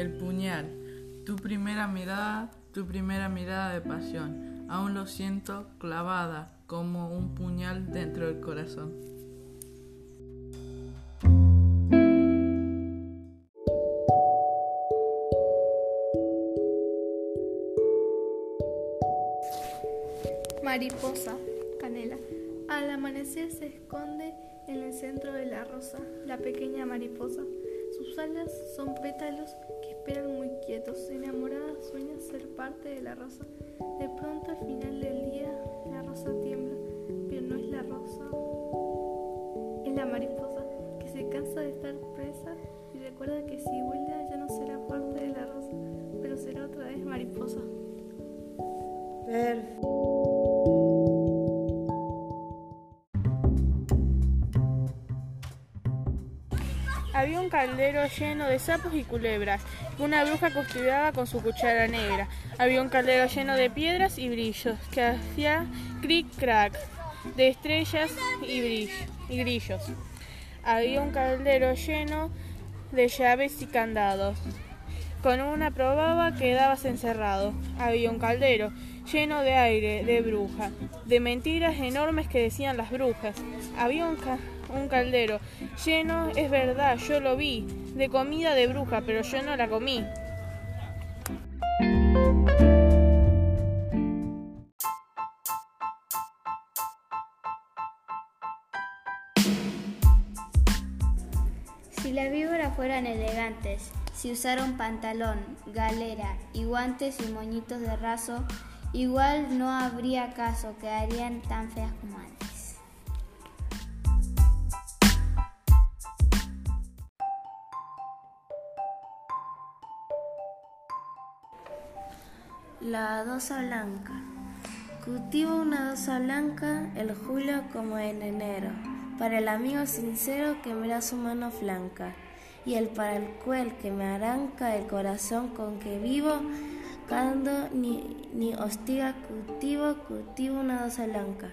el puñal, tu primera mirada, tu primera mirada de pasión, aún lo siento clavada como un puñal dentro del corazón. Mariposa, canela. Al amanecer se esconde en el centro de la rosa, la pequeña mariposa. Sus alas son pétalos que esperan muy quietos. Enamorada sueña ser parte de la rosa. De pronto al final del día la rosa tiembla, pero no es la rosa. Es la mariposa que se cansa de estar presa y recuerda que si vuela ya no será parte de la rosa, pero será otra vez mariposa. Había un caldero lleno de sapos y culebras, una bruja costuraba con su cuchara negra. Había un caldero lleno de piedras y brillos, que hacía cric-crac, de estrellas y, y grillos. Había un caldero lleno de llaves y candados. Con una probaba quedabas encerrado. Había un caldero lleno de aire, de bruja, de mentiras enormes que decían las brujas. Había un, un caldero lleno, es verdad, yo lo vi, de comida de bruja, pero yo no la comí. Si las víboras fueran elegantes, si usaran pantalón, galera y guantes y moñitos de raso, igual no habría caso, quedarían tan feas como antes. La dosa blanca. Cultivo una dosa blanca el julio como en enero, para el amigo sincero que me da su mano flanca, y el para el cual que me arranca el corazón con que vivo, cuando ni, ni hostiga cultivo, cultivo una dosa blanca.